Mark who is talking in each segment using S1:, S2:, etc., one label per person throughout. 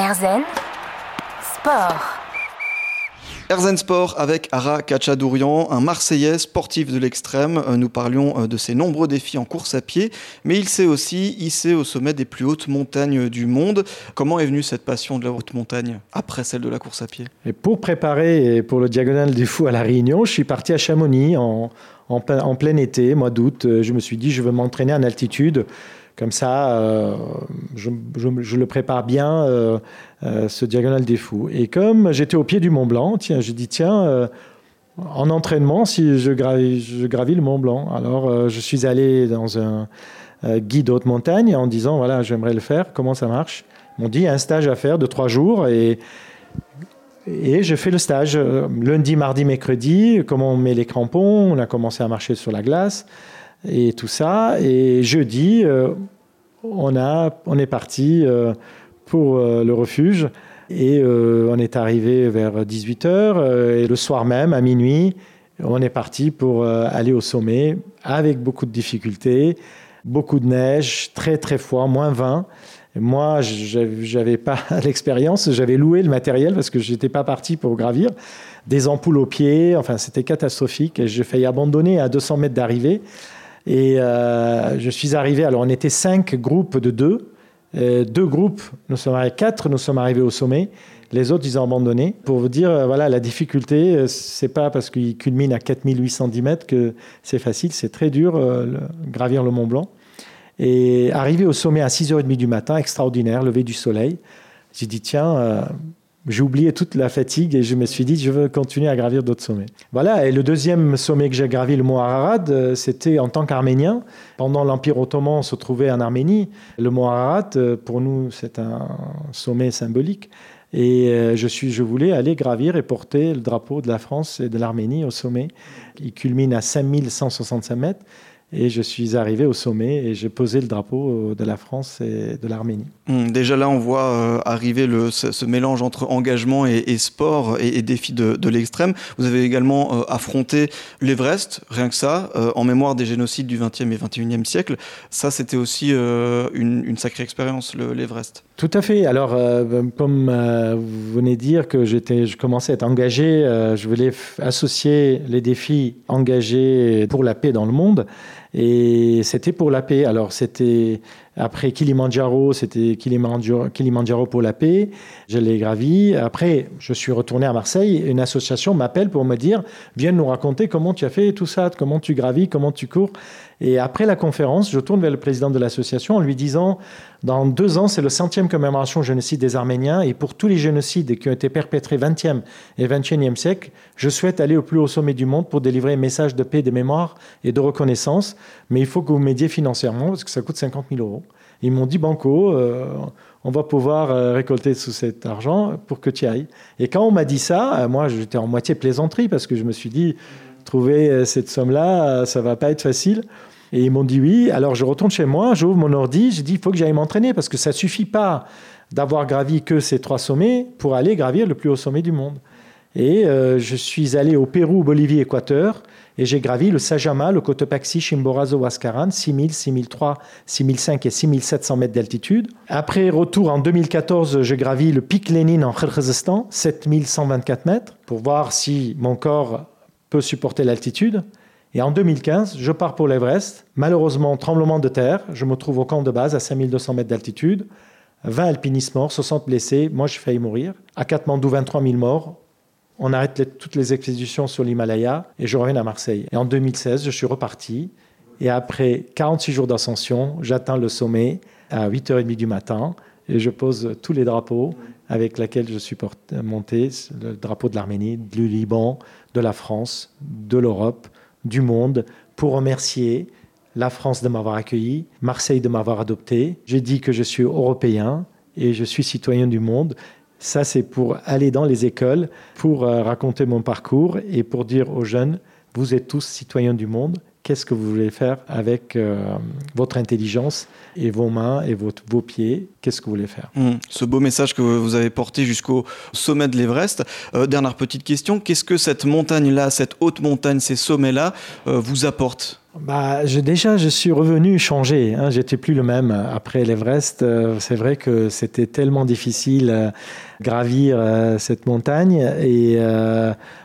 S1: Erzen Sport.
S2: Erzen Sport avec Ara Kachadourian, un Marseillais sportif de l'extrême. Euh, Nous parlions euh, de ses nombreux défis en course à pied, mais il s'est aussi hissé au sommet des plus hautes montagnes du monde. Comment est venue cette passion de la haute montagne après celle de la course à pied?
S3: Et pour préparer et pour le diagonal du fou à La Réunion, je suis parti à Chamonix en, en plein été, mois d'août. Euh, Je me suis dit, je veux m'entraîner en altitude. Comme ça, euh, je, le prépare bien, euh, euh, ce diagonal des fous. Et comme j'étais au pied du Mont Blanc, tiens, j'ai dit, tiens, en entraînement, si je gravis, le Mont Blanc. Alors, je suis allé dans un guide haute montagne en disant, voilà, j'aimerais le faire, comment ça marche? Ils m'ont dit, un stage à faire de trois jours et et je fais le stage lundi, mardi, mercredi, comment on met les crampons, on a commencé à marcher sur la glace et tout ça. Et jeudi, euh, on, a, on est parti euh, pour euh, le refuge et on est arrivé vers 18h et le soir même, à minuit, on est parti pour aller au sommet avec beaucoup de difficultés, beaucoup de neige, très très froid, moins 20. Et moi, j'avais pas l'expérience, j'avais loué le matériel parce que j'étais pas parti pour gravir. Des ampoules aux pieds, enfin c'était catastrophique. J'ai failli abandonner à 200 mètres d'arrivée. Et euh, je suis arrivé, alors on était cinq groupes de deux. Euh, deux groupes, nous sommes arrivés, quatre, nous sommes arrivés au sommet. Les autres, ils ont abandonné. Pour vous dire, euh, voilà, la difficulté, c'est pas parce qu'il culmine à 4810 mètres que c'est facile. C'est très dur, gravir le Mont Blanc. Et arrivé au sommet à 6h30 du matin, extraordinaire, lever du soleil, j'ai dit, tiens, j'ai oublié toute la fatigue et je me suis dit, je veux continuer à gravir d'autres sommets. Voilà, et le deuxième sommet que j'ai gravi, le mont Ararat, euh, c'était en tant qu'Arménien. Pendant l'Empire ottoman, on se trouvait en Arménie. Le mont Ararat, euh, pour nous, c'est un sommet symbolique. Et euh, je, suis, je voulais aller gravir et porter le drapeau de la France et de l'Arménie au sommet. Il culmine à 5165 mètres. Et je suis arrivé au sommet et j'ai posé le drapeau de la France et de l'Arménie.
S2: Hum, Déjà là, on voit euh, arriver le, ce, ce mélange entre engagement et, et sport et, et défi de, de l'extrême. Vous avez également euh, affronté l'Everest, rien que ça, euh, en mémoire des génocides du 20e et 21e siècle. Ça, c'était aussi euh, une, une sacrée expérience, le- l'Everest.
S3: Tout à fait. Alors, euh, comme euh, vous venez de dire que je commençais à être engagé, euh, je voulais associer les défis engagés pour la paix dans le monde. Et c'était pour la paix. Alors, c'était après Kilimandjaro, c'était Kilimandjaro, Kilimandjaro pour la paix. Je l'ai gravi. Après, je suis retourné à Marseille. Une association m'appelle pour me dire Viens nous raconter comment tu as fait tout ça, comment tu gravis, comment tu cours. Et après la conférence, je tourne vers le président de l'association en lui disant Dans deux ans, c'est le centième commémoration génocide des Arméniens. Et pour tous les génocides qui ont été perpétrés 20e et 21e siècle, je souhaite aller au plus haut sommet du monde pour délivrer un message de paix, de mémoire et de reconnaissance. Mais il faut que vous m'aidiez financièrement parce que ça coûte 50 000 euros. Ils m'ont dit Banco, euh, on va pouvoir euh, récolter tout cet argent pour que tu ailles. Et quand on m'a dit ça, euh, moi j'étais en moitié plaisanterie parce que je me suis dit trouver cette somme-là, ça va pas être facile. Et ils m'ont dit oui. Alors je retourne chez moi, j'ouvre mon ordi, j'ai dit il faut que j'aille m'entraîner parce que ça suffit pas d'avoir gravi que ces trois sommets pour aller gravir le plus haut sommet du monde. Et euh, je suis allé au Pérou, Bolivie, Équateur, et j'ai gravi le Sajama, le Cotopaxi, Chimborazo, Huascaran, 6000, 6003, 6005 et 6700 mètres d'altitude. Après retour en 2014, j'ai gravi le pic Lénine en Kyrgyzstan, 7124 mètres, pour voir si mon corps peut supporter l'altitude. Et en 2015, je pars pour l'Everest. Malheureusement, tremblement de terre. Je me trouve au camp de base à 5200 mètres d'altitude. 20 alpinistes morts, 60 blessés. Moi, j'ai failli mourir. À Katmandou, 23 000 morts. On arrête toutes les expéditions sur l'Himalaya et je reviens à Marseille. Et en 2016, je suis reparti. Et après 46 jours d'ascension, j'atteins le sommet à 8h30 du matin et je pose tous les drapeaux avec lesquels je suis porté- monté, le drapeau de l'Arménie, du Liban, de la France, de l'Europe, du monde, pour remercier la France de m'avoir accueilli, Marseille de m'avoir adopté. J'ai dit que je suis européen et je suis citoyen du monde. Ça, c'est pour aller dans les écoles, pour euh, raconter mon parcours et pour dire aux jeunes, vous êtes tous citoyens du monde. Qu'est-ce que vous voulez faire avec euh, votre intelligence et vos mains et vos pieds Qu'est-ce que vous voulez faire?
S2: Hum, Ce beau message que vous avez porté jusqu'au sommet de l'Everest. Euh, dernière petite question, qu'est-ce que cette montagne-là, cette haute montagne, ces sommets-là, vous apportent
S3: bah, Déjà, je suis revenu changé. Hein, J'étais plus le même après l'Everest. Euh, c'est vrai que c'était tellement difficile euh, gravir euh, cette montagne. Et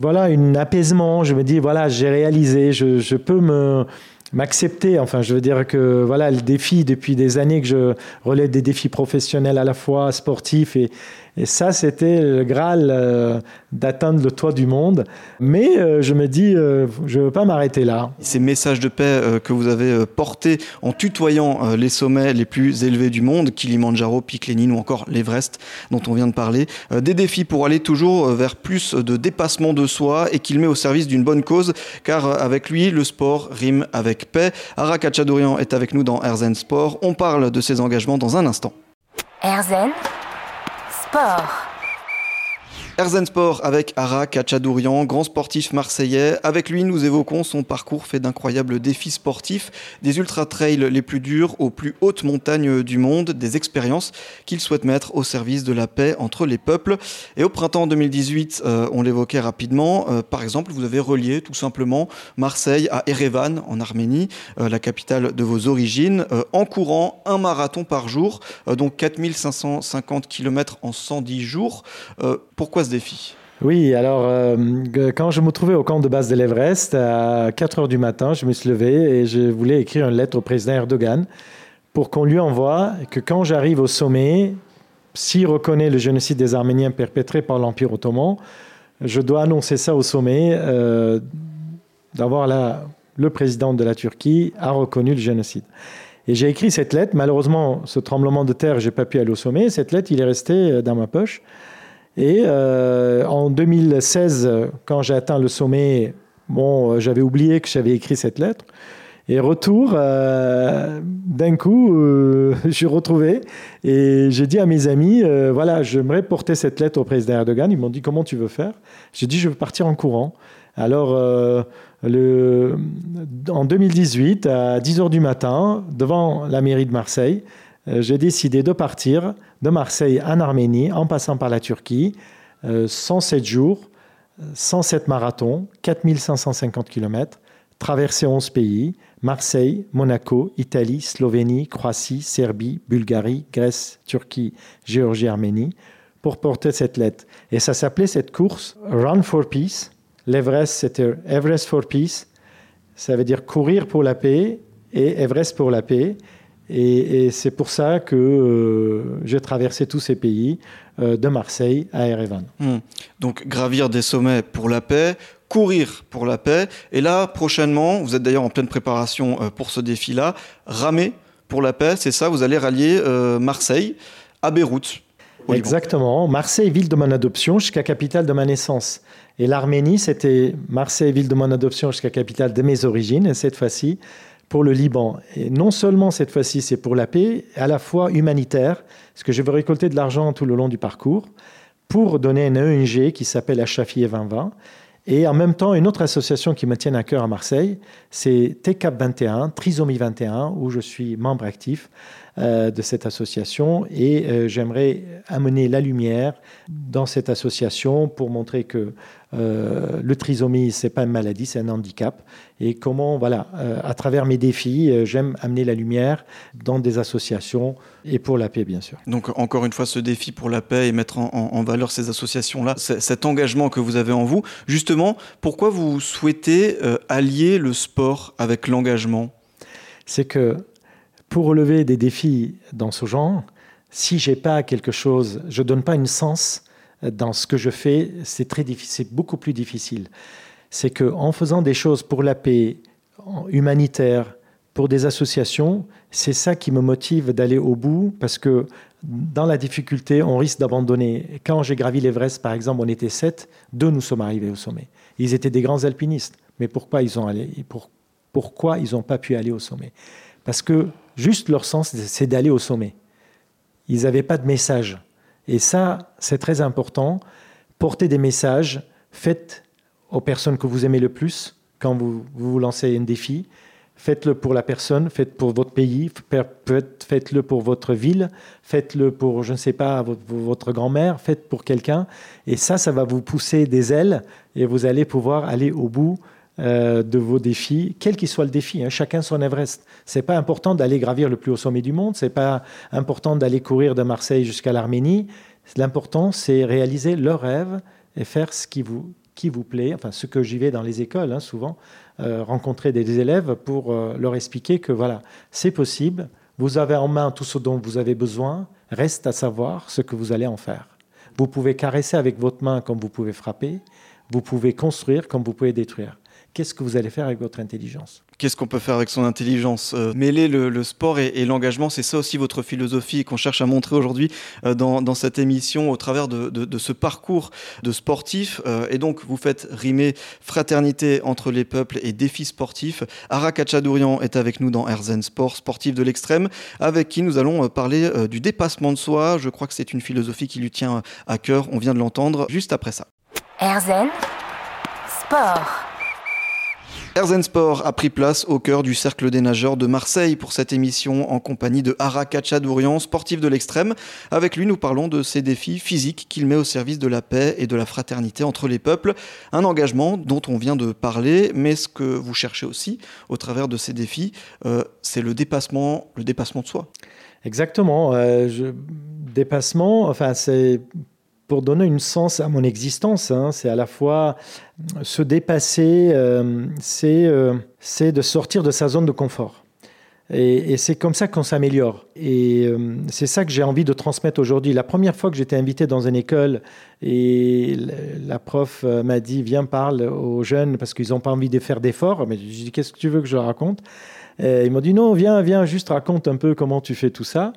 S3: voilà, un apaisement. Je me dis, voilà, j'ai réalisé, je, je peux me m'accepter. Enfin, je veux dire que voilà, le défi depuis des années que je relève des défis professionnels à la fois sportifs et, et ça, c'était le Graal euh, d'atteindre le toit du monde. Mais euh, je me dis, euh, je ne veux pas m'arrêter là.
S2: Ces messages de paix que vous avez portés en tutoyant les sommets les plus élevés du monde, Kilimanjaro, Pic Lénine ou encore l'Everest dont on vient de parler, des défis pour aller toujours vers plus de dépassement de soi et qu'il met au service d'une bonne cause, car avec lui, le sport rime avec paix. Ara Kachadourian est avec nous dans Erzen Sport. On parle de ses engagements dans un instant.
S1: Erzen Sport.
S2: Erzen Sport avec Ara Kachadourian, grand sportif marseillais. Avec lui, nous évoquons son parcours fait d'incroyables défis sportifs, des ultra-trails les plus durs aux plus hautes montagnes du monde, des expériences qu'il souhaite mettre au service de la paix entre les peuples. Et au printemps 2018, euh, on l'évoquait rapidement, euh, par exemple, vous avez relié tout simplement Marseille à Erevan en Arménie, euh, la capitale de vos origines, en courant un marathon par jour, donc 4550 km en 110 jours. pourquoi défi
S3: oui, alors euh, quand je me trouvais au camp de base de l'Everest, à 4 heures du matin, je me suis levé et je voulais écrire une lettre au président Erdogan pour qu'on lui envoie que quand j'arrive au sommet, s'il reconnaît le génocide des Arméniens perpétré par l'Empire ottoman, je dois annoncer ça au sommet, euh, d'avoir le président de la Turquie a reconnu le génocide. Et j'ai écrit cette lettre. Malheureusement, ce tremblement de terre, j'ai pas pu aller au sommet. Cette lettre, il est resté euh, dans ma poche. Et euh, en 2016, quand j'ai atteint le sommet, bon, euh, j'avais oublié que j'avais écrit cette lettre. Et retour, euh, d'un coup, je suis retrouvé et j'ai dit à mes amis, voilà, j'aimerais porter cette lettre au président Erdogan. Ils m'ont dit, comment tu veux faire? J'ai dit, je veux partir en courant. Alors, en 2018, à 10 h du matin, devant la mairie de Marseille, j'ai décidé de partir de Marseille en Arménie, en passant par la Turquie, 107 euh, jours, 107 marathons, 4550 km, traversé 11 pays, Marseille, Monaco, Italie, Slovénie, Croatie, Serbie, Bulgarie, Grèce, Turquie, Géorgie, Arménie, pour porter cette lettre. Et ça s'appelait cette course Run for Peace. L'Everest, c'était Everest for Peace. Ça veut dire courir pour la paix et Everest pour la paix. Et, c'est pour ça que euh, j'ai traversé tous ces pays, euh, de Marseille à Erevan.
S2: Hmm. Donc gravir des sommets pour la paix, courir pour la paix. Et là, prochainement, vous êtes d'ailleurs en pleine préparation euh, pour ce défi-là, ramer pour la paix, c'est ça, vous allez rallier Marseille à Beyrouth.
S3: Exactement. Marseille, ville de mon adoption, jusqu'à capitale de ma naissance. Et l'Arménie, c'était Marseille, ville de mon adoption, jusqu'à capitale de mes origines. Et cette fois-ci, pour le Liban. Et non seulement cette fois-ci c'est pour la paix, à la fois humanitaire, parce que je veux récolter de l'argent tout le long du parcours, pour donner une ONG qui s'appelle Achafi 2020, et en même temps une autre association qui me tient à cœur à Marseille, c'est TCAP 21, Trisomie 21, où je suis membre actif de cette association, et euh, j'aimerais amener la lumière dans cette association pour montrer que euh, le trisomie, c'est pas une maladie, c'est un handicap. Et comment, voilà, euh, à travers mes défis, euh, j'aime amener la lumière dans des associations et pour la paix, bien sûr.
S2: Donc, encore une fois, ce défi pour la paix et mettre en, valeur ces associations-là, cet engagement que vous avez en vous. Justement, pourquoi vous souhaitez allier le sport avec l'engagement?
S3: C'est que pour relever des défis dans ce genre, si j'ai pas quelque chose, je donne pas une sens dans ce que je fais, c'est très difficile, beaucoup plus difficile. C'est que en faisant des choses pour la paix humanitaire, pour des associations, c'est ça qui me motive d'aller au bout parce que dans la difficulté, on risque d'abandonner. Quand j'ai gravi l'Everest, par exemple, on était sept, deux nous sommes arrivés au sommet. Ils étaient des grands alpinistes, mais pourquoi ils ont allé, pourquoi ils n'ont pas pu aller au sommet? Parce que juste leur sens, c'est d'aller au sommet. Ils n'avaient pas de message. Et ça, c'est très important. Portez des messages, faites aux personnes que vous aimez le plus quand vous vous lancez un défi. Faites-le pour la personne, faites pour votre pays, faites-le pour votre ville, faites-le pour, je ne sais pas, votre grand-mère, faites pour quelqu'un. Et ça, ça va vous pousser des ailes et vous allez pouvoir aller au bout euh, de vos défis, quel qu'il soit le défi. Hein, chacun son Everest. C'est pas important d'aller gravir le plus haut sommet du monde. C'est pas important d'aller courir de Marseille jusqu'à l'Arménie. L'important, c'est réaliser leur rêve et faire ce qui vous qui vous plaît. Enfin, ce que j'y vais dans les écoles, hein, souvent, euh, rencontrer des, élèves pour euh, leur expliquer que voilà, c'est possible. Vous avez en main tout ce dont vous avez besoin. Reste à savoir ce que vous allez en faire. Vous pouvez caresser avec votre main comme vous pouvez frapper. Vous pouvez construire comme vous pouvez détruire qu'est-ce que vous allez faire avec votre intelligence
S2: Qu'est-ce qu'on peut faire avec son intelligence euh, Mêler le, sport et, l'engagement, c'est ça aussi votre philosophie qu'on cherche à montrer aujourd'hui euh, dans, cette émission au travers de, ce parcours de sportif. Euh, et donc, vous faites rimer fraternité entre les peuples et défis sportifs. Ara Kachadourian est avec nous dans Herzen Sport, sportif de l'extrême, avec qui nous allons parler du dépassement de soi. Je crois que c'est une philosophie qui lui tient à cœur. On vient de l'entendre juste après ça.
S1: Herzen Sport.
S2: Erzen Sport a pris place au cœur du Cercle des nageurs de Marseille pour cette émission en compagnie de Hara Kachadourian, sportif de l'extrême. Avec lui, nous parlons de ses défis physiques qu'il met au service de la paix et de la fraternité entre les peuples. Un engagement dont on vient de parler, mais ce que vous cherchez aussi au travers de ces défis, euh, c'est le dépassement, le dépassement de soi.
S3: Exactement. Euh, dépassement, enfin, c'est pour donner une sens à mon existence. Hein. C'est à la fois se dépasser, euh, euh, c'est de sortir de sa zone de confort. Et, c'est comme ça qu'on s'améliore. Et euh, c'est ça que j'ai envie de transmettre aujourd'hui. La première fois que j'étais invité dans une école et la prof m'a dit Viens, parle aux jeunes parce qu'ils n'ont pas envie de faire d'efforts. Mais je dis Qu'est-ce que tu veux que je raconte? Et Ils m'ont dit Non, viens, viens, juste raconte un peu comment tu fais tout ça.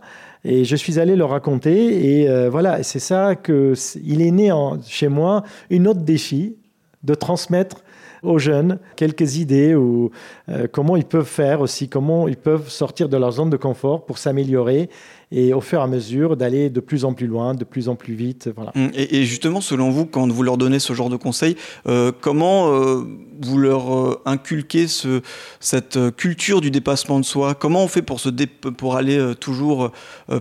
S3: Et je suis allé leur raconter. Et euh, voilà, c'est ça que il est né chez moi une autre défi de transmettre aux jeunes quelques idées ou euh, comment ils peuvent faire aussi, comment ils peuvent sortir de leur zone de confort pour s'améliorer et au fur et à mesure d'aller de plus en plus loin, de plus en plus vite. Voilà.
S2: Hum, et, justement, selon vous, quand vous leur donnez ce genre de conseils, euh, comment euh, vous leur inculquez ce, cette culture du dépassement de soi? Comment on fait pour, se pour aller toujours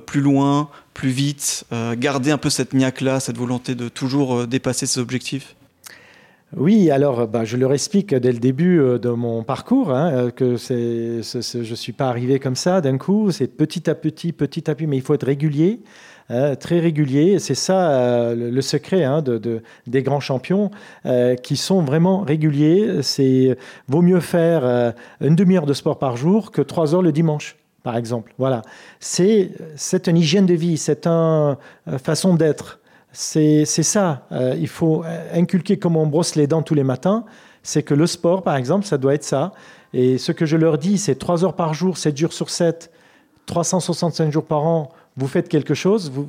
S2: plus loin, plus vite, garder un peu cette niaque-là, cette volonté de toujours dépasser ses objectifs?
S3: Oui, alors bah, je leur explique dès le début euh, de mon parcours hein, euh, que je ne suis pas arrivé comme ça d'un coup, c'est petit à petit, petit à petit, mais il faut être régulier, hein, très régulier. C'est ça euh, le, secret hein, de, des grands champions qui sont vraiment réguliers. C'est vaut mieux faire une demi-heure de sport par jour que trois heures le dimanche par exemple. Voilà, c'est c'est une hygiène de vie, c'est une façon d'être. C'est ça. Euh, il faut inculquer comment on brosse les dents tous les matins. C'est que le sport, par exemple, ça doit être ça. Et ce que je leur dis, c'est 3 heures par jour, 7 jours sur 7, 365 jours par an, vous faites quelque chose, vous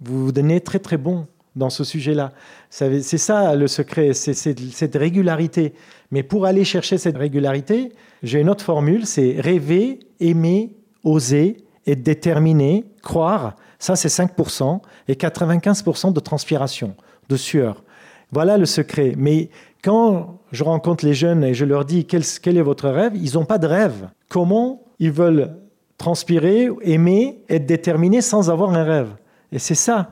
S3: vous, vous donnez très très bon dans ce sujet-là. C'est ça le secret, c'est cette régularité. Mais pour aller chercher cette régularité, j'ai une autre formule, c'est rêver, aimer, oser, être déterminé, croire, ça, c'est 5%, et 95% de transpiration, de sueur. Voilà le secret. Mais quand je rencontre les jeunes et je leur dis quel, est votre rêve, ils n'ont pas de rêve. Comment ils veulent transpirer, aimer, être déterminés sans avoir un rêve? Et c'est ça.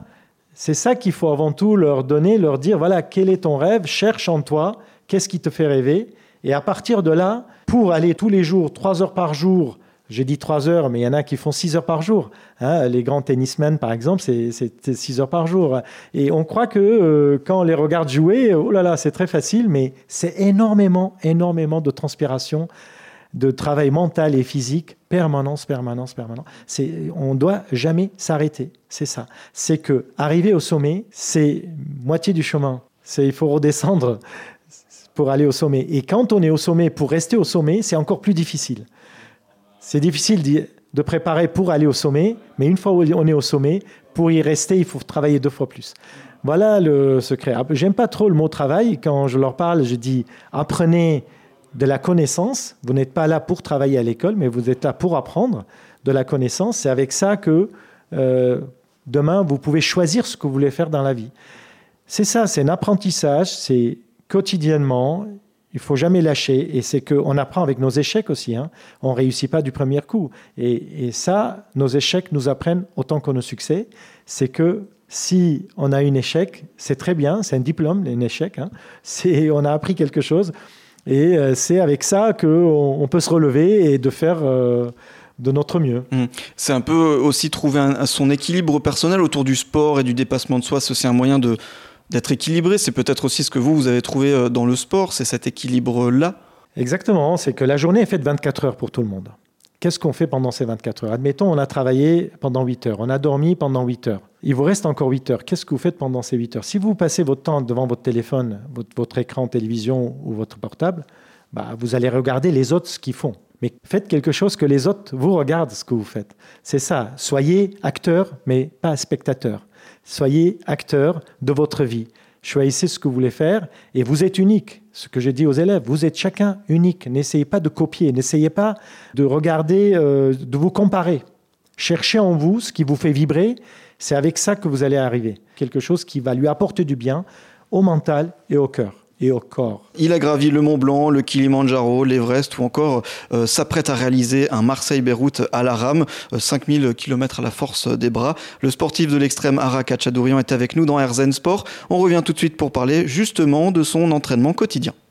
S3: C'est ça qu'il faut avant tout leur donner, leur dire, voilà, quel est ton rêve? Cherche en toi, qu'est-ce qui te fait rêver? Et à partir de là, pour aller tous les jours, trois heures par jour, j'ai dit 3 heures, mais il y en a qui font 6 heures par jour. Hein. les grands tennismen, par exemple, c'est 6 heures par jour. Et on croit que euh, quand on les regarde jouer, oh là là, c'est très facile, mais c'est énormément, énormément de transpiration, de travail mental et physique, permanence, permanence, permanence. On doit jamais s'arrêter. C'est ça. C'est que arriver au sommet, c'est moitié du chemin. Il faut redescendre pour aller au sommet. Et quand on est au sommet, pour rester au sommet, c'est encore plus difficile. C'est difficile de préparer pour aller au sommet, mais une fois on est au sommet, pour y rester, il faut travailler deux fois plus. Voilà le secret. Ah, j'aime pas trop le mot travail. Quand je leur parle, je dis apprenez de la connaissance. Vous n'êtes pas là pour travailler à l'école, mais vous êtes là pour apprendre de la connaissance. C'est avec ça que euh, demain, vous pouvez choisir ce que vous voulez faire dans la vie. C'est ça, c'est un apprentissage, c'est quotidiennement, il faut jamais lâcher. Et c'est qu'on apprend avec nos échecs aussi. Hein. On réussit pas du premier coup. Et, ça, nos échecs nous apprennent autant que nos succès. C'est que si on a un échec, c'est très bien, c'est un diplôme, un échec. Hein. On a appris quelque chose. Et euh, c'est avec ça qu'on on peut se relever et de faire euh, de notre mieux.
S2: Mmh. C'est un peu aussi trouver un, son équilibre personnel autour du sport et du dépassement de soi. C'est aussi un moyen de, d'être équilibré. C'est peut-être aussi ce que vous, vous avez trouvé euh, dans le sport, c'est cet équilibre-là.
S3: Exactement, c'est que la journée est faite 24 heures pour tout le monde. Qu'est-ce qu'on fait pendant ces 24 heures? Admettons, on a travaillé pendant 8 heures, on a dormi pendant 8 heures. Il vous reste encore 8 heures. Qu'est-ce que vous faites pendant ces 8 heures? Si vous passez votre temps devant votre téléphone, votre, écran télévision ou votre portable, bah, vous allez regarder les autres ce qu'ils font. Mais faites quelque chose que les autres vous regardent ce que vous faites. C'est ça. Soyez acteur, mais pas spectateur. Soyez acteur de votre vie. Choisissez ce que vous voulez faire et vous êtes unique. Ce que j'ai dit aux élèves, vous êtes chacun unique. N'essayez pas de copier, n'essayez pas de regarder, euh, de vous comparer. Cherchez en vous ce qui vous fait vibrer. C'est avec ça que vous allez arriver. Quelque chose qui va lui apporter du bien au mental et au cœur
S2: Il a gravi le Mont Blanc, le Kilimandjaro, l'Everest ou encore euh, s'apprête à réaliser un Marseille-Beyrouth à la rame, euh, 5000 km à la force des bras. Le sportif de l'extrême Arak Chadourian est avec nous dans RZN Sport. On revient tout de suite pour parler justement de son entraînement quotidien.